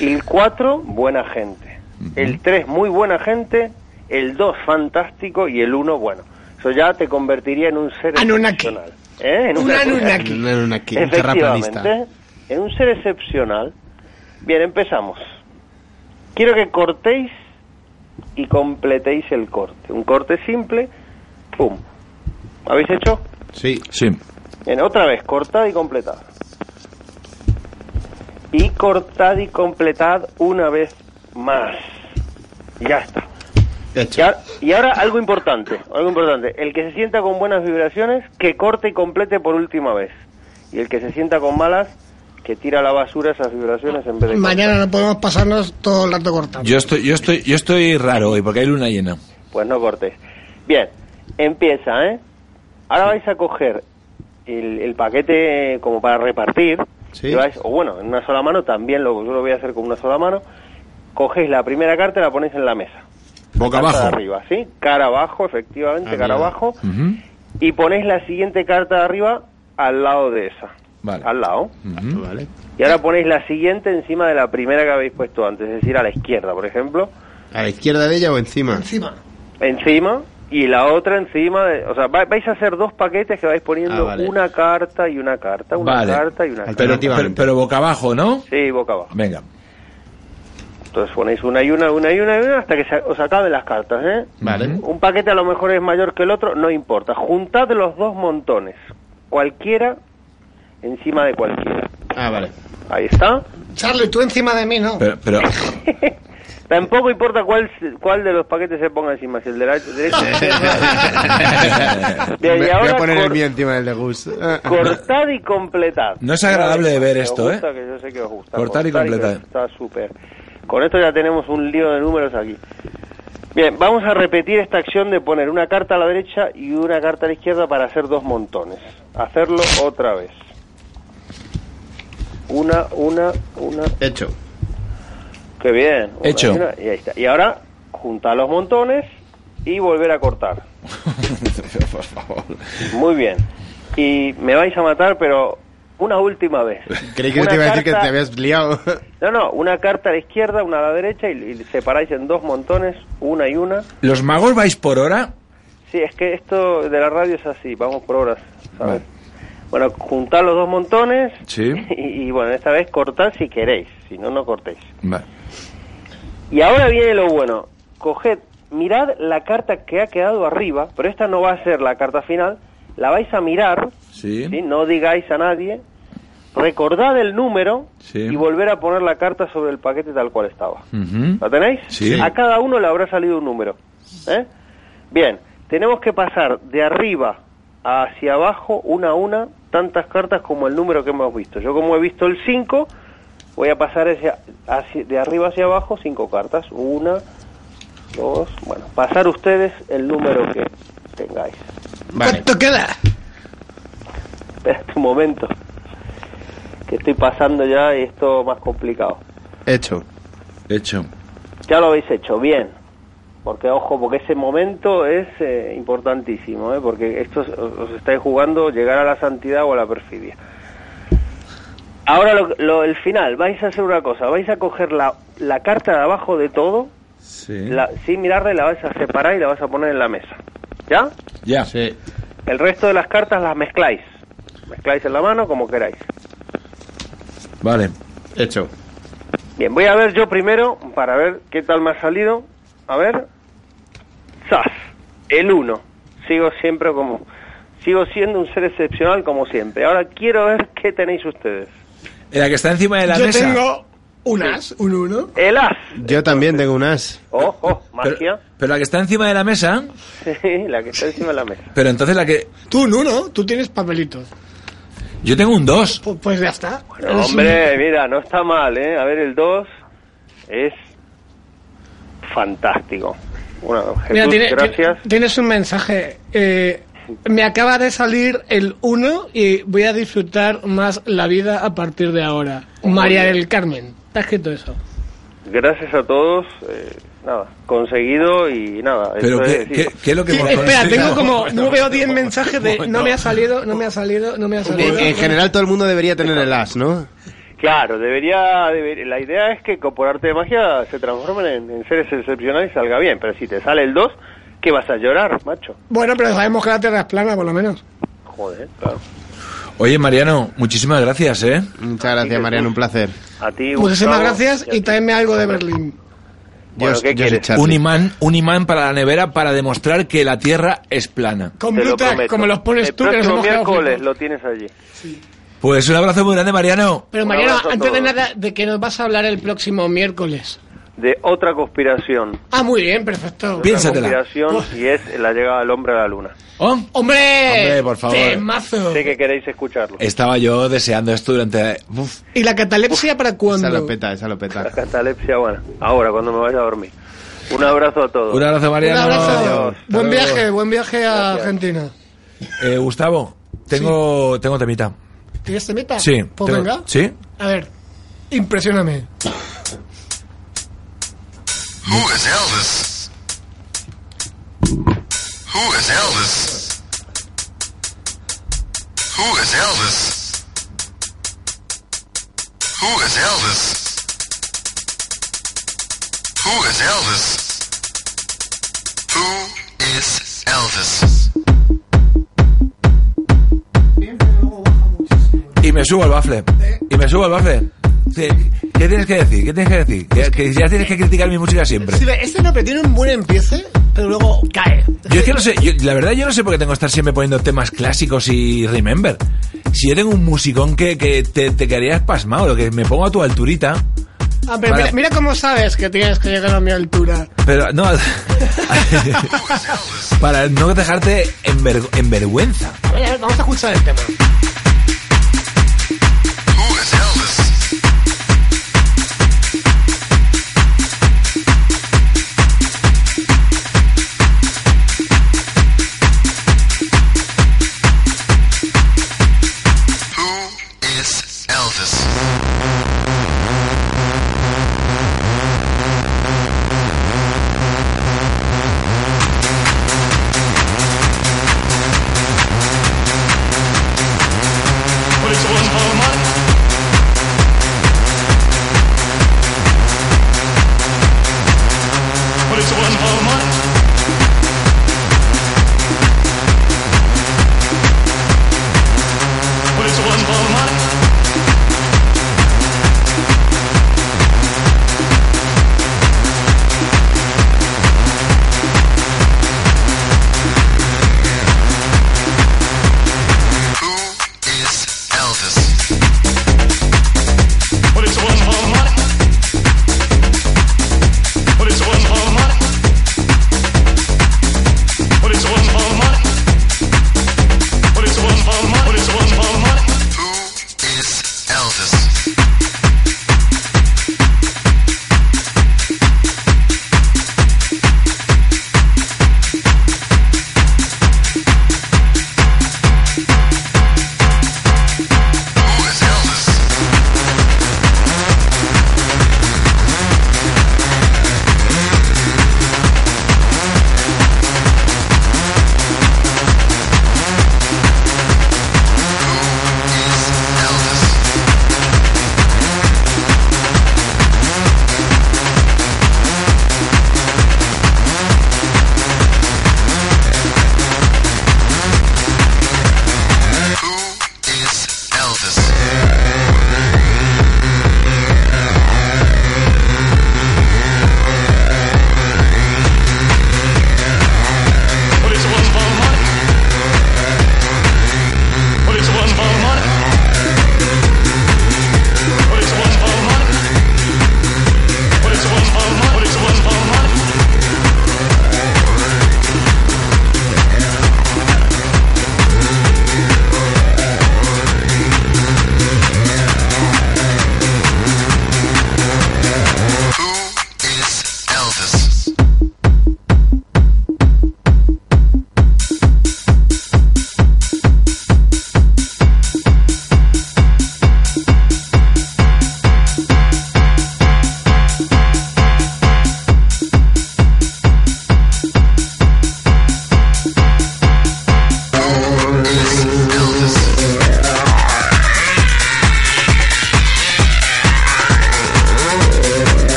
El 4, buena gente. El 3, muy buena gente. El 2, fantástico. Y el 1, bueno. Eso ya te convertiría en un ser Anunnaki. excepcional. ¿Eh? En Un Anunnaki. Un- un- aquí, un terraplanista. Efectivamente, en un ser excepcional. Bien, empezamos. Quiero que cortéis y completéis el corte. Un corte simple, pum. ¿Habéis hecho? Sí. Sí. Bien, otra vez, cortad y completad. Y cortad y completad una vez más. Ya está. Y ahora, y ahora algo importante, algo importante. El que se sienta con buenas vibraciones, que corte y complete por última vez. Y el que se sienta con malas, que tira a la basura esas vibraciones en vez de... Mañana no podemos pasarnos todo el rato cortando. Yo estoy, yo estoy, yo estoy raro hoy porque hay luna llena. Pues no cortes. Bien, empieza, ¿eh? Ahora vais a coger el, el paquete como para repartir. Sí. vais- o bueno, en una sola mano también, lo, yo lo voy a hacer con una sola mano. Cogéis la primera carta y la ponéis en la mesa. Boca carta de abajo. arriba, ¿sí? Cara abajo, efectivamente, Ah, cara abajo. Y ponéis la siguiente carta de arriba al lado de esa. Vale. Al lado. Vale. Y ahora ponéis la siguiente encima de la primera que habéis puesto antes, es decir, a la izquierda, por ejemplo. ¿A la izquierda de ella o encima? Encima. Encima. Y la otra encima de... O sea, va- vais a hacer dos paquetes que vais poniendo Ah, vale. una carta y una carta, una Vale. carta y una carta. Pero, pero, pero boca abajo, ¿no? Sí, boca abajo. Venga. Entonces ponéis una y una, una y una y una hasta que se- os acaben las cartas, ¿eh? Vale. Un paquete a lo mejor es mayor que el otro, no importa. Juntad los dos montones, cualquiera encima de cualquiera. Ah, vale. Ahí está. Charlie, tú encima de mí, ¿no? Pero, pero, *laughs* Tampoco importa cuál, se- cuál de los paquetes se ponga encima, si el de la derecha. *laughs* Voy ahora a poner el mío encima del de Gus. *laughs* cortad y completad. No es agradable de ver esto, ¿eh? que yo sé que os gusta. Cortar y completar. Está súper. Con esto ya tenemos un lío de números aquí. Bien, vamos a repetir esta acción de poner una carta a la derecha y una carta a la izquierda para hacer dos montones. Hacerlo otra vez. Una, una, una. Hecho. Qué bien. Una Hecho. y una, y ahí está. Y ahora, juntar los montones y volver a cortar. *laughs* por favor. Muy bien. Y me vais a matar, pero una última vez. Creí que Una te iba a decir que te habías liado. *laughs* No, no, una carta a la izquierda, una a la derecha y, y separáis en dos montones, una y una. ¿Los magos vais por hora? Sí, es que esto de la radio es así, vamos por horas, ¿sabes? Vale. Bueno, juntar los dos montones Sí. *laughs* y, y, bueno, esta vez cortad si queréis, si no, no cortéis. Vale. Y ahora viene lo bueno, coged, mirad la carta que ha quedado arriba, pero esta no va a ser la carta final, la vais a mirar, Sí. ¿sí? no digáis a nadie, recordad el número Sí. y volver a poner la carta sobre el paquete tal cual estaba. Ujú. ¿La tenéis? Sí. A cada uno le habrá salido un número. ¿eh? Bien, tenemos que pasar de arriba hacia abajo, una a una, tantas cartas como el número que hemos visto. Yo como he visto el 5, voy a pasar hacia, hacia- de arriba hacia abajo cinco cartas. Una, dos, bueno, pasar ustedes el número que tengáis. Vale. ¿Cuánto queda? Espérate un momento, que estoy pasando ya y esto más complicado. Hecho. Hecho. Ya lo habéis hecho, bien. Porque, ojo, porque ese momento es eh, importantísimo, ¿eh? porque esto os, os estáis jugando llegar a la santidad o a la perfidia. Ahora, lo, lo- el final, vais a hacer una cosa, vais a coger la, la carta de abajo de todo, Sí. la, sin mirarla, y la vais a separar y la vais a poner en la mesa. ¿Ya? Ya. Sí. El resto de las cartas las mezcláis. Mezcláis en la mano como queráis. Vale. Hecho. Bien, voy a ver yo primero para ver qué tal me ha salido. A ver. SAS. El 1. Sigo siempre como. Sigo siendo un ser excepcional como siempre. Ahora quiero ver qué tenéis ustedes. La que está encima de la Yo mesa. tengo un as, un uno. El As. Yo también tengo un as. Ojo, Pero, magia. pero la que está encima de la mesa. Sí, la que está encima de la mesa. Pero entonces la que. Tú un uno, tú tienes papelitos. Yo tengo un 2. Pu- Pues ya está. Un- hombre, mira, no está mal, ¿eh? A ver, el 2 es fantástico. Bueno, Jesús, Mira, tiene- gracias. ti- tienes un mensaje. Eh, me acaba de salir el 1 y voy a disfrutar más la vida a partir de ahora. María del Carmen. ¿Te ha escrito eso? Gracias a todos. eh, nada, conseguido y nada. Pero eso ¿qué, es, qué, sí. qué es lo que Sí, espera, tengo como, Bueno, no veo 10 mensajes de no me ha salido, no me ha salido, no me ha salido. En, en general todo el mundo debería tener el as, ¿no? Claro, debería, deber- la idea es que por arte de magia se transformen en, en seres excepcionales y salga bien, pero si te sale el 2, ¿qué vas a llorar, macho? Bueno, pero sabemos que la Tierra es plana, por lo menos. Joder, claro. Oye, Mariano, muchísimas gracias, ¿eh? Muchas gracias, Mariano, un placer. A ti, Muchísimas Gustavo, gracias a y tráeme algo de Berlín. Bueno, Yo- ¿qué yo quieres? Un imán, un imán para la nevera para demostrar que la Tierra es plana. Con Te lo Blue Tack, prometo. como los pones el tú, que nos próximo miércoles lo tienes allí. Pues un abrazo muy grande, Mariano. Pero Un Mariano, antes de nada, ¿de qué nos vas a hablar el próximo miércoles? De otra conspiración. Ah, muy bien, perfecto. Piénsatela. conspiración y es la llegada del hombre a la luna. Oh, ¡Hombre! Hombre, por favor. Temazo. Sé que queréis escucharlo. estaba yo deseando esto durante... Uf. ¿Y la catalepsia para Esa cuándo? lo peta, esa lo La peta. catalepsia, bueno, ahora cuando me vaya a dormir. Un abrazo a todos. Un abrazo, Un Mariano. abrazo. Adiós. Buen viaje, buen viaje a Gracias. Argentina. Eh, Gustavo, tengo, tengo temita. ¿Tienes temita? Sí. Pues venga. Sí. A ver, impresioname. Who is Elvis? Who is Elvis? Who is Elvis? Who is Elvis? Who is Elvis? Who is Elvis? Me subo al bafle. Y me subo al bafle. Sí, ¿Qué tienes que decir? ¿Qué tienes que decir? Que, que ya tienes que criticar mi música siempre. Sí, este no, pero tiene un buen empiece, pero luego cae. Yo es que no sé, yo- la verdad yo no sé por qué tengo que estar siempre poniendo temas clásicos y remember. Si yo tengo un musicón que, que te, te quedarías pasmado, lo que me pongo a tu alturita, Ah, pero Para- mira, mira cómo sabes que tienes que llegar a mi altura. pero no, *laughs* para no dejarte en, ver- en vergüenza. A ver, a ver, vamos a escuchar el tema.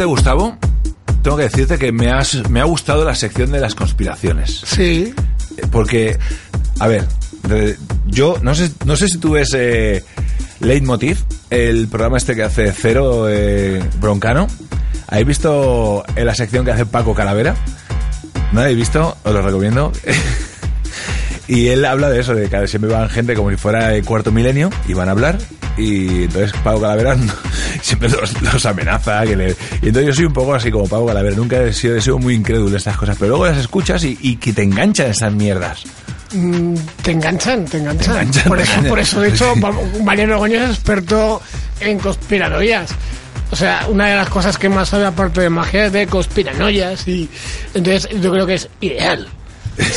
Decirte, Gustavo, tengo que decirte que me, has, me ha gustado la sección de las conspiraciones. Sí. Eh, Porque, a ver, yo no sé, no sé si tú ves eh, Leitmotiv, el programa este que hace Cero eh, Broncano. ¿Habéis visto en la sección que hace Paco Calavera? ¿No la habéis visto? Os lo recomiendo. *laughs* Y él habla de eso, de que siempre van gente como si fuera el cuarto milenio y van a hablar. Y entonces Pau Calavera *laughs* siempre los, los amenaza. Que le, y entonces yo soy un poco así como Pau Calavera. Nunca he sido, he sido muy incrédulo en estas cosas. Pero luego las escuchas y, y que te enganchan esas mierdas. Mm, Te enganchan, te enganchan. Te enganchan, por, te eso, enganchan. por eso, de hecho, *laughs* Mariano Goño es experto en conspiranoias. O sea, una de las cosas que más sabe, aparte de magia, es de conspiranoias. Y entonces yo creo que es ideal.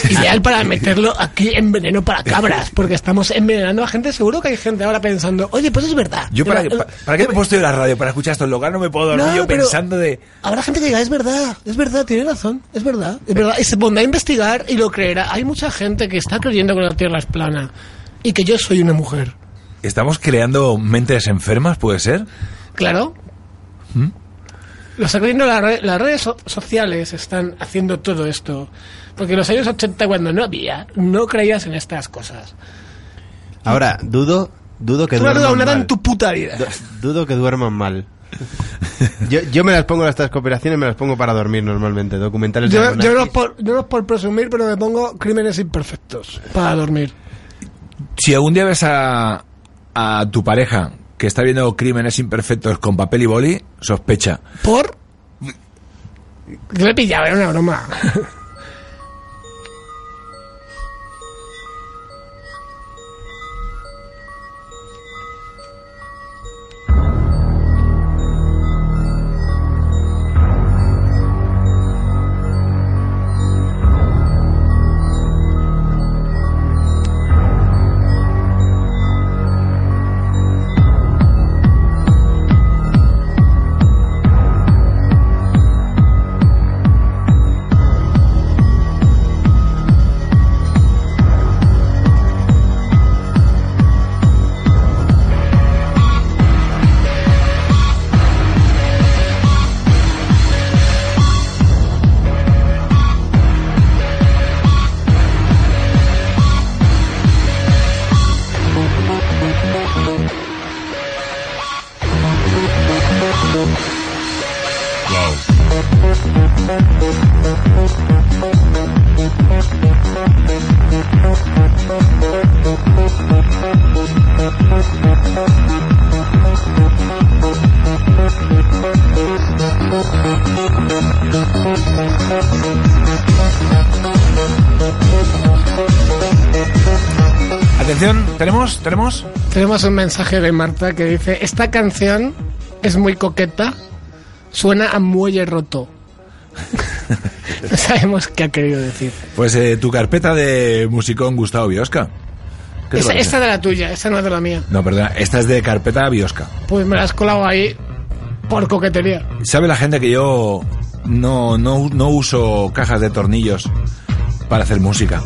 Ideal para meterlo aquí en veneno para cabras, porque estamos envenenando a gente. Seguro que hay gente ahora pensando, oye, pues es verdad. Yo, ¿para, ¿para qué me he puesto yo la radio? Para escuchar esto. En lugar no me puedo dormir No, yo pensando de. Habrá gente que diga, es verdad, es verdad, tiene razón, es verdad, es verdad. Y se pondrá a investigar y lo creerá. Hay mucha gente que está creyendo que la Tierra es plana y que yo soy una mujer. ¿Estamos creando mentes enfermas? ¿Puede ser? Claro. ¿Mm? Lo está creyendo las, re- las redes so- sociales están haciendo todo esto. Porque en los años 80, cuando no había, no creías en estas cosas. Ahora, dudo, dudo que Tú no has duerman mal. en tu puta vida. Du- Dudo que duerman mal. *laughs* Yo, yo me las pongo, estas cooperaciones me las pongo para dormir normalmente, documentales de Yo, yo, no es por, yo no es por presumir, pero me pongo crímenes imperfectos para dormir. Si algún día ves a, a tu pareja que está viendo crímenes imperfectos con papel y boli, sospecha. ¿Por? Yo le he pillado, era una broma. *laughs* Atención, ¿tenemos? ¿Tenemos? Tenemos un mensaje de Marta que dice, esta canción es muy coqueta, suena a muelle roto. *laughs* no sabemos qué ha querido decir. Pues eh, tu carpeta de musicón Gustavo Biosca. ¿Qué te Esta, de la tuya, esta no es de la mía. No, perdona, esta es de carpeta Biosca. Pues me la has colado ahí por coquetería. ¿Sabe la gente que yo no, no, no uso cajas de tornillos para hacer música?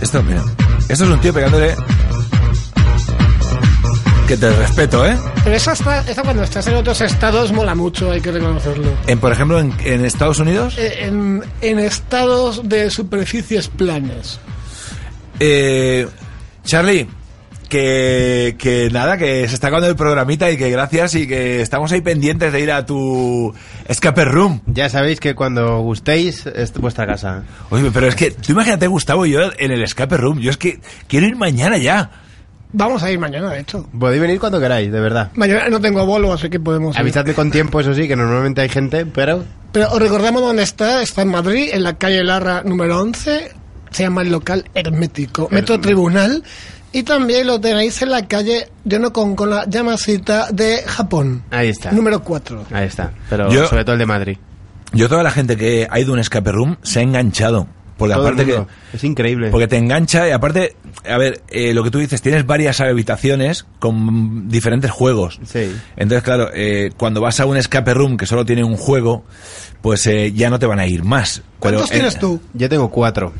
Esto, mira, esto es un tío pegándole... Que te respeto, ¿eh? Pero esa, está, esa cuando estás en otros estados mola mucho, hay que reconocerlo. En, por ejemplo, en, en Estados Unidos, Eh, En, en estados de superficies planas. eh, Charlie, que, que nada, que se está acabando el programita y que gracias y que estamos ahí pendientes de ir a tu escape room. Ya sabéis que cuando gustéis es vuestra casa. Oye, pero es que, tú imagínate, Gustavo, y yo en el escape room. Yo es que quiero ir mañana ya. Vamos a ir mañana, de hecho. Podéis venir cuando queráis, de verdad. Mañana no tengo bolo, así que podemos ir. Avisadme con tiempo, eso sí, que normalmente hay gente, pero Pero os recordamos dónde está. Está en Madrid, en la calle Larra número 11. Se llama el local Hermético. Metro Tribunal. Y también lo tenéis en la calle Yonokon con la llamasita de Japón. ahí está. Número 4. Ahí está. Pero Yo- sobre todo el de Madrid. Yo, toda la gente que ha ido a un escape room se ha enganchado. Porque Todo aparte que. Es increíble. Porque te engancha y aparte, a ver, eh, lo que tú dices, tienes varias habitaciones con diferentes juegos. Sí. Entonces, claro, eh, cuando vas a un escape room que solo tiene un juego, pues eh, ya no te van a ir más. ¿Cuántos Pero, tienes eh, tú? Yo tengo cuatro.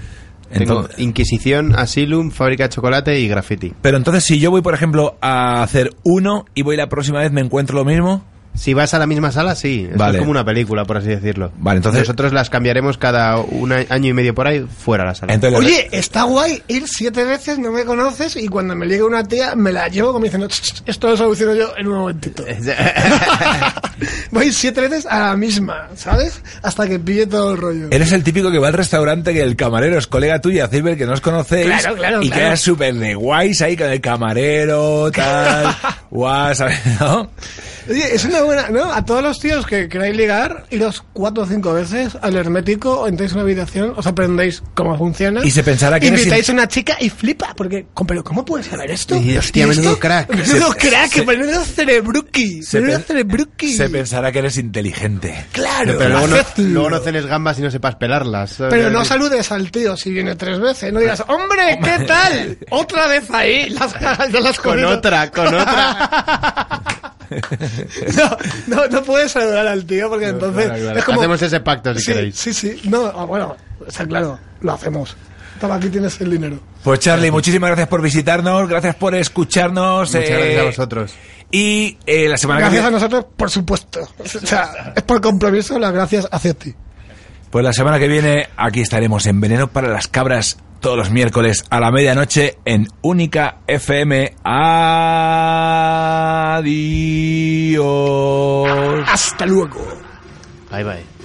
Tengo Inquisición, Asylum, Fábrica de Chocolate y Graffiti. Pero entonces, si yo voy, por ejemplo, a hacer uno y voy la próxima vez me encuentro lo mismo, Si vas a la misma sala, sí. Esto Vale. Es como una película, por así decirlo. Vale, entonces- Nosotros las cambiaremos cada un a- año y medio por ahí fuera la sala. Entonces, Oye, está guay ir siete veces, no me conoces, y cuando me liga una tía, me la llevo como diciendo, "Ch, ch, esto lo soluciono yo en un momentito. *laughs* Voy siete veces a la misma, ¿sabes? Hasta que pille todo el rollo. Eres el típico que va al restaurante que el camarero es colega tuyo, hacéis ver que no os conocéis Claro, claro, y claro. quedas súper de guays ahí con el camarero, tal, *laughs* guay, ¿sabes? *laughs* ¿No? Oye, es una buena, ¿no? A todos los tíos que queráis ligar, iros cuatro o cinco veces al hermético, entráis en una habitación, os aprendéis cómo funciona. Y se pensará que eres Invitáis in- a una chica y flipa, porque, "Com, pero ¿cómo puedes saber esto? Y, hostia, ¿Y menudo esto? crack. Menudo Se- crack, se- menudo cerebruki. Se, Menudo cerebruki. se pensará que eres inteligente. Claro, Pero luego no, luego no gambas y no sepas pelarlas. ¿sabes? Pero no saludes al tío si viene tres veces. No digas, hombre, ¿qué tal? Otra vez ahí. Las, las Con otra, con otra. *laughs* No, no, no puedes saludar al tío porque entonces claro, claro. es como... Hacemos ese pacto si sí, queréis. Sí, sí. No, ah, bueno, está claro. Lo hacemos. Toma, aquí tienes el dinero. Pues Charlie, muchísimas gracias por visitarnos, gracias por escucharnos. Muchas eh, gracias a vosotros. Y eh, la semana Gracias que a viene, nosotros, por supuesto. O sea, es por compromiso las gracias hacia ti. pues la semana que viene aquí estaremos en Veneno para las Cabras todos los miércoles a la medianoche en Única FM. Adiós. Hasta luego. Bye, bye.